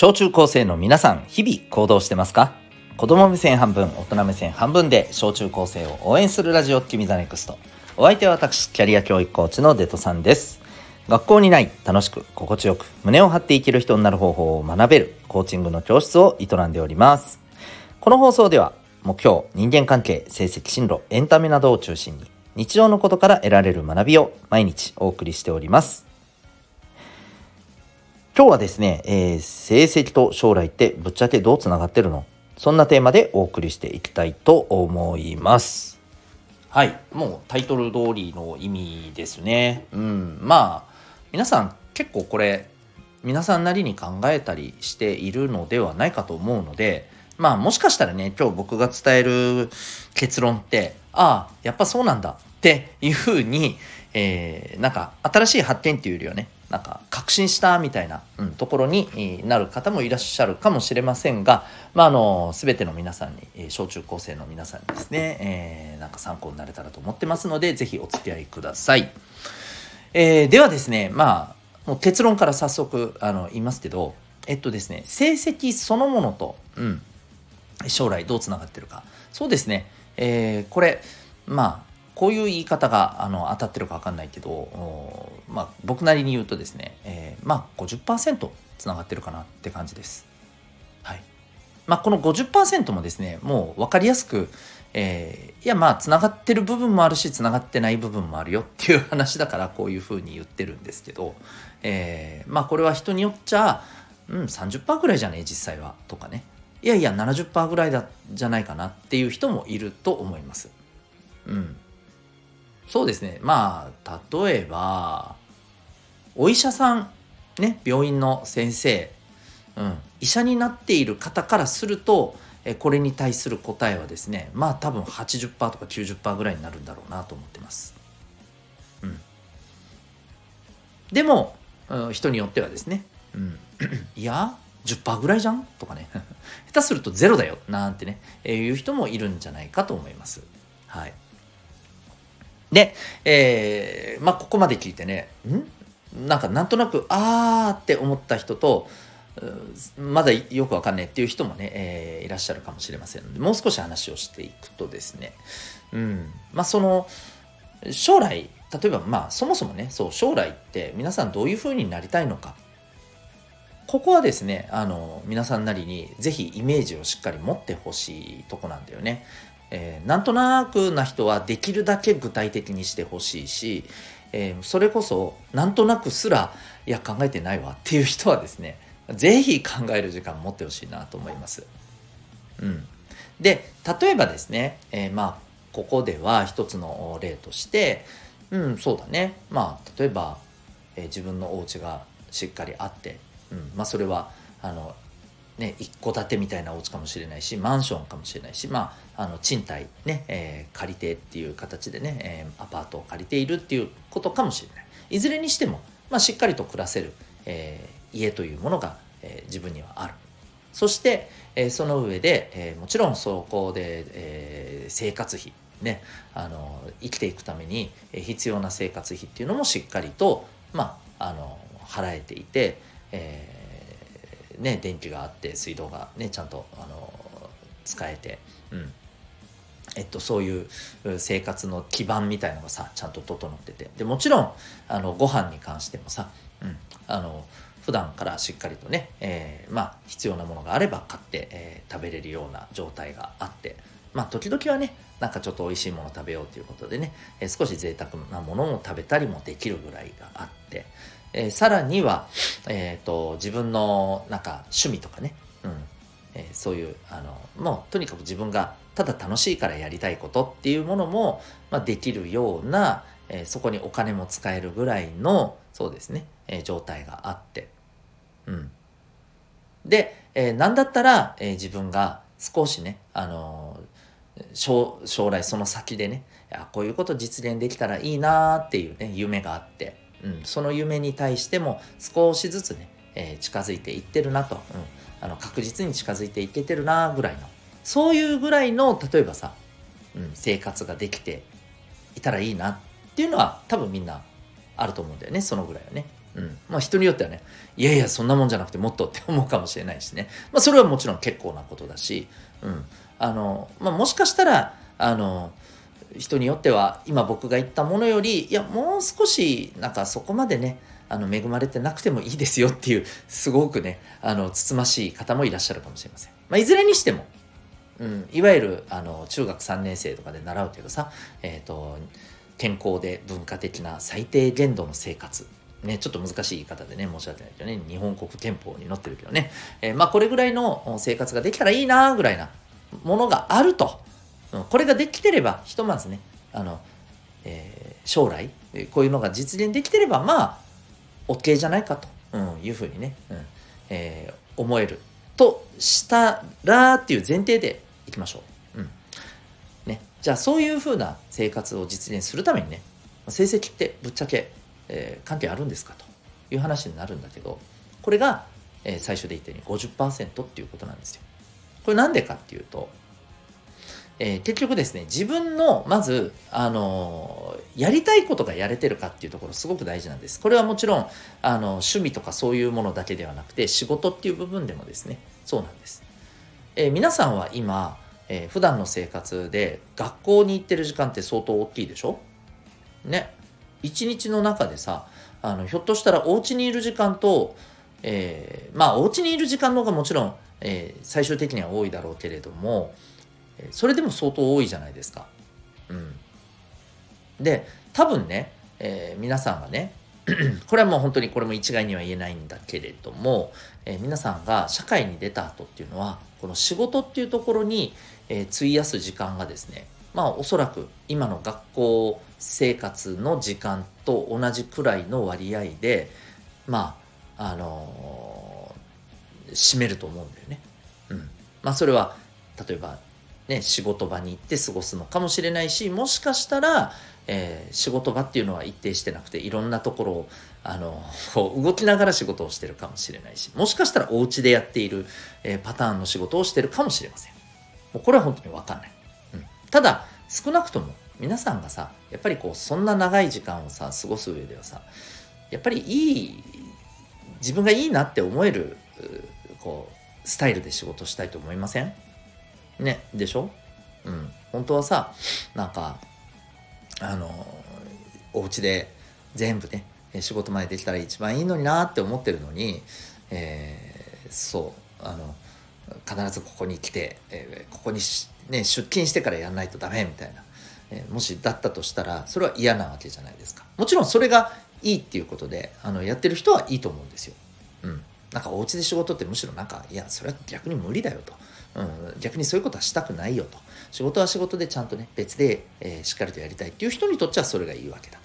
小中高生の皆さん、日々行動してますか？子供目線半分、大人目線半分で小中高生を応援するラジオ君 the NEXT。お相手は私、キャリア教育コーチのデトさんです。学校にない楽しく心地よく胸を張って生きる人になる方法を学べるコーチングの教室を営んでおります。この放送では目標、人間関係、成績、進路、エンタメなどを中心に日常のことから得られる学びを毎日お送りしております。今日はですね、えー、成績と将来ってぶっちゃけどうつながってるの？そんなテーマでお送りしていきたいと思います。はい、もうタイトル通りの意味ですね。うん、まあ皆さん結構これ皆さんなりに考えたりしているのではないかと思うので、まあもしかしたらね、今日僕が伝える結論って、ああ、やっぱそうなんだっていうふうに、えー、なんか新しい発見っていうよりはね、なんか確信したみたいな、うん、ところになる方もいらっしゃるかもしれませんが、まあ、あの全ての皆さんに、小中高生の皆さんにですね、えー、なんか参考になれたらと思ってますので是非お付き合いください。えー、ではですねまあもう結論から早速あの言いますけどえっとですね成績そのものと、うん、将来どうつながってるかそうですね、えー、これまあこういう言い方があの当たってるか分かんないけど、まあ、僕なりに言うとですね、えー、まあ50%つながってるかなって感じです。はいまあ、この50%もですねもう分かりやすく、えー、いやまあつながってる部分もあるしつながってない部分もあるよっていう話だからこういうふうに言ってるんですけど、えー、まあこれは人によっちゃ、うん、30%ぐらいじゃねえ実際はとかねいやいや70%ぐらいだじゃないかなっていう人もいると思います。うんそうですねまあ例えばお医者さんね病院の先生、うん、医者になっている方からするとえこれに対する答えはですねまあ多分80%とか90%ぐらいになるんだろうなと思ってます。うん、でも、うん、人によってはですね、うん、いや10%ぐらいじゃん？とかね 下手するとゼロだよ？なんてね、えー、いう人もいるんじゃないかと思います。はい。で、えー、まあ、ここまで聞いてね、ん？なんかなんとなく、あーって思った人と、まだよくわかんないっていう人もね、えー、いらっしゃるかもしれませんので、もう少し話をしていくとですね、うん、まあその、将来、例えばまあそもそもね、そう、将来って皆さんどういうふうになりたいのか、ここはですね、あの、皆さんなりにぜひイメージをしっかり持ってほしいとこなんだよね。えー、なんとなくな人はできるだけ具体的にしてほしいし、えー、それこそなんとなくすらいや考えてないわっていう人はですね是非考える時間持ってほしいなと思います。うん、で例えばですね、えー、まあここでは一つの例としてうんそうだねまあ例えば、えー、自分のお家がしっかりあって、うんまあ、それはあのね、一戸建てみたいなお家かもしれないしマンションかもしれないし、まあ、あの賃貸ね、えー、借りてっていう形でね、えー、アパートを借りているっていうことかもしれない。いずれにしても、まあ、しっかりと暮らせる、えー、家というものが、え自分にはある。そして、えその上で、えもちろんそこで、え生活費ねあの生きていくために必要な生活費っていうのもしっかりと、まあ、あの払えていて、えーね、電気があって水道がねちゃんとあの使えて、うん。えっと、そういう生活の基盤みたいのがさちゃんと整ってて。でもちろんあのご飯に関してもさ、うん、あの普段からしっかりとね、えー、まあ必要なものがあれば買って、えー、食べれるような状態があって。まあ時々はねなんかちょっと美味しいもの食べようということでね、えー、少し贅沢なものを食べたりもできるぐらいがあって。えー、さらには、えーと、自分のなんか趣味とかね、うん。えー、そういうあのもうとにかく自分がただ楽しいからやりたいことっていうものも、まあ、できるような、えー、そこにお金も使えるぐらいのそうですね、えー、状態があって、うん、で、えー、何だったら、えー、自分が少しね、あの将将来その先でねこういうこと実現できたらいいなっていうね夢があって。うん、その夢に対しても少しずつね、えー、近づいていってるなと、うん、あの確実に近づいていけてるなぐらいの。そういうぐらいの例えばさ、うん、生活ができていたらいいなっていうのは多分みんなあると思うんだよねそのぐらいはね。うん。まあ、人によってはねいやいやそんなもんじゃなくてもっとって思うかもしれないしね、まあ、それはもちろん結構なことだし、うん。あのまあ、もしかしたらあの人によっては今僕が言ったものよりいやもう少しなんかそこまでねあの恵まれてなくてもいいですよっていうすごくねあのつつましい方もいらっしゃるかもしれません。まあ、いずれにしても、うん、いわゆるあの中学3年生とかで習うけどさ、えーと健康で文化的な最低限度の生活。ね、ちょっと難しい言い方でね、申し訳ないけどね、日本国憲法に載ってるけどね、えー、まあこれぐらいの生活ができたらいいなぐらいなものがあると、うん、これができてれば、ひとまずね、あの、えー、将来、こういうのが実現できてれば、まあ、OK じゃないかと、うん、いうふうにね、うんえー、思えるとしたらっていう前提でいきましょう。うんね、じゃあそういうふうな生活を実現するためにね、成績ってぶっちゃけえー、関係あるんですかという話になるんだけどこれが、えー、最初で言ったように50%っていうことなんですよ。これなんでかっていうと、えー、結局ですね自分のまず、あのー、やりたいことがやれてるかっていうところすごく大事なんです。これはもちろんあの趣味とかそういうものだけではなくて仕事っていう部分でもですねそうなんです。えー、皆さんは今、えー、普段の生活で学校に行ってる時間って相当大きいでしょ？ね一日の中でさあのひょっとしたらお家にいる時間と、えー、まあお家にいる時間の方がもちろん、えー、最終的には多いだろうけれどもそれでも相当多いじゃないですか。うん、で多分ね、えー、皆さんがね これはもう本当にこれも一概には言えないんだけれども、えー、皆さんが社会に出た後っていうのはこの仕事っていうところに、えー、費やす時間がですねまあおそらく今の学校生活の時間と同じくらいの割合でまああのー、占めると思うんだよね。うん、まあそれは例えばね仕事場に行って過ごすのかもしれないしもしかしたら、えー、仕事場っていうのは一定してなくていろんなところをあのこう動きながら仕事をしてるかもしれないしもしかしたらお家でやっている、えー、パターンの仕事をしてるかもしれません。もうこれは本当に分かんない。うん、ただ少なくとも皆さんがさやっぱりこうそんな長い時間をさ過ごす上ではさやっぱりいい自分がいいなって思えるこうスタイルで仕事したいと思いません？ねでしょ？うん。本当はさなんかあのお家で全部ね仕事まできたら一番いいのになって思ってるのに、えー、そうあの必ずここに来て、えー、ここにね、出勤してからやんないとダメみたいなえー、もしだったとしたらそれは嫌なわけじゃないですか。もちろんそれがいいっていうことであのやってる人はいいと思うんですよ。うん。なんかお家で仕事ってむしろなんかいやそれは逆に無理だよと、うん、逆にそういうことはしたくないよと。仕事は仕事でちゃんとね別で、えー、しっかりとやりたいっていう人にとってはそれがいいわけだ。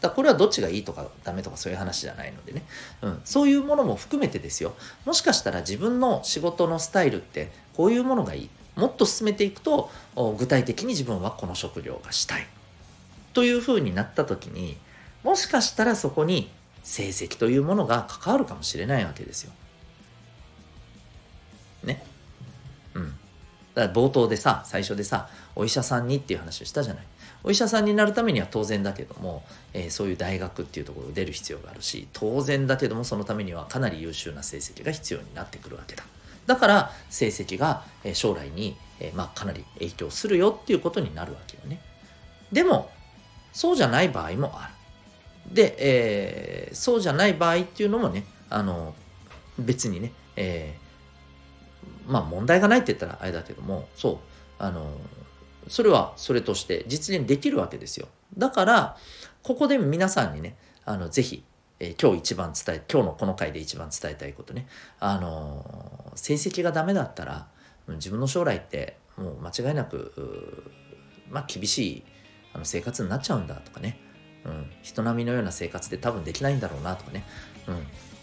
だこれはどっちがいいとかダメとかそういう話じゃないのでね、うん、そういうものも含めてですよ。もしかしたら自分の仕事のスタイルってこういうものがいい。もっと進めていくと具体的に自分はこの職業がしたい。というふうになった時にもしかしたらそこに成績というものが関わるかもしれないわけですよ。ね。だから冒頭でさ最初でさお医者さんにっていう話をしたじゃない。お医者さんになるためには当然だけども、えー、そういう大学っていうところを出る必要があるし当然だけどもそのためにはかなり優秀な成績が必要になってくるわけだ。だから成績が将来に、えまあ、かなり影響するよっていうことになるわけよね。でもそうじゃない場合もある。で、えー、そうじゃない場合っていうのもねあの別にね、えー、まあ問題がないって言ったらあれだけどもそう。あのそれはそれとして実現できるわけですよ。だからここで皆さんにねあのぜひえー、今日一番伝え今日のこの回で一番伝えたいことね。あの、成績がダメだったら自分の将来ってもう間違いなくまあ厳しいあの生活になっちゃうんだとかね、うん、人並みのような生活って多分できないんだろうなとかね、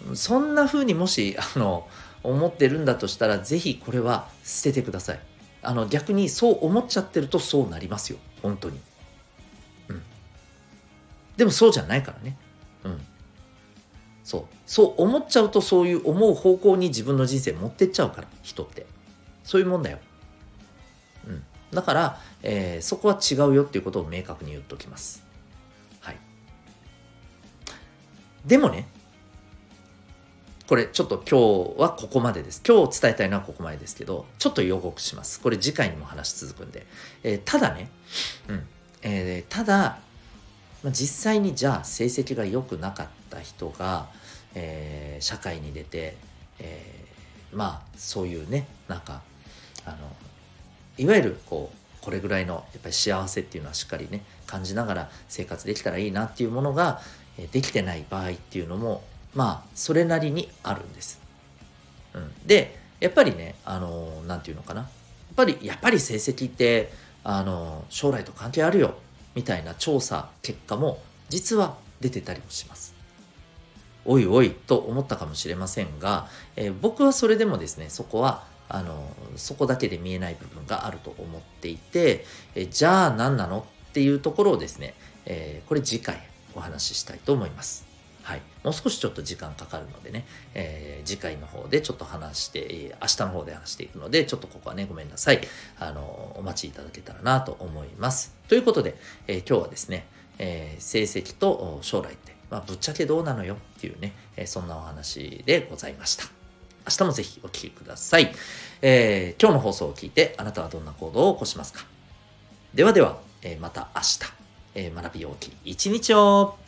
うん、そんな風にもし あの思ってるんだとしたら是非これは捨ててください。あの逆にそう思っちゃってるとそうなりますよ。本当に。うん。でもそうじゃないからね。うん。そう。そう思っちゃうとそういう思う方向に自分の人生持ってっちゃうから人って。そういうもんだよ、うん、だから、えー、そこは違うよっていうことを明確に言っておきます。でもねこれちょっと今日はここまでです。今日伝えたいのはここまでですけど、ちょっと予告します。これ次回にも話し続くんで。えー、ただね、うん。えー、ただ、まあ、実際にじゃあ成績が良くなかった人が、えー、社会に出て、えー、まあそういうねなんかあのいわゆるこうこれぐらいのやっぱり幸せっていうのはしっかりね感じながら生活できたらいいなっていうものが、できてない場合っていうのもまあそれなりにあるんです。うん、でやっぱりねあの何て言うのかなやっぱりやっぱり成績ってあの将来と関係あるよみたいな調査結果も実は出てたりもします。おいおいと思ったかもしれませんが、えー、僕はそれでもですねそこはあのそこだけで見えない部分があると思っていて、えじゃあ何なのっていうところをですね、え、これ次回お話ししたいと思います。はい。もう少しちょっと時間かかるのでね、えー、次回の方でちょっと話して、明日の方で話していくので、ちょっとここはね、ごめんなさい。あの、お待ちいただけたらなと思います。ということで、えー、今日はですね、えー、成績と将来って、まあ、ぶっちゃけどうなのよっていうね、えそんなお話でございました。明日もぜひお聴きください。え今日の放送を聞いて、あなたはどんな行動を起こしますか？ではでは、えまた明日、え学び大きい一日を。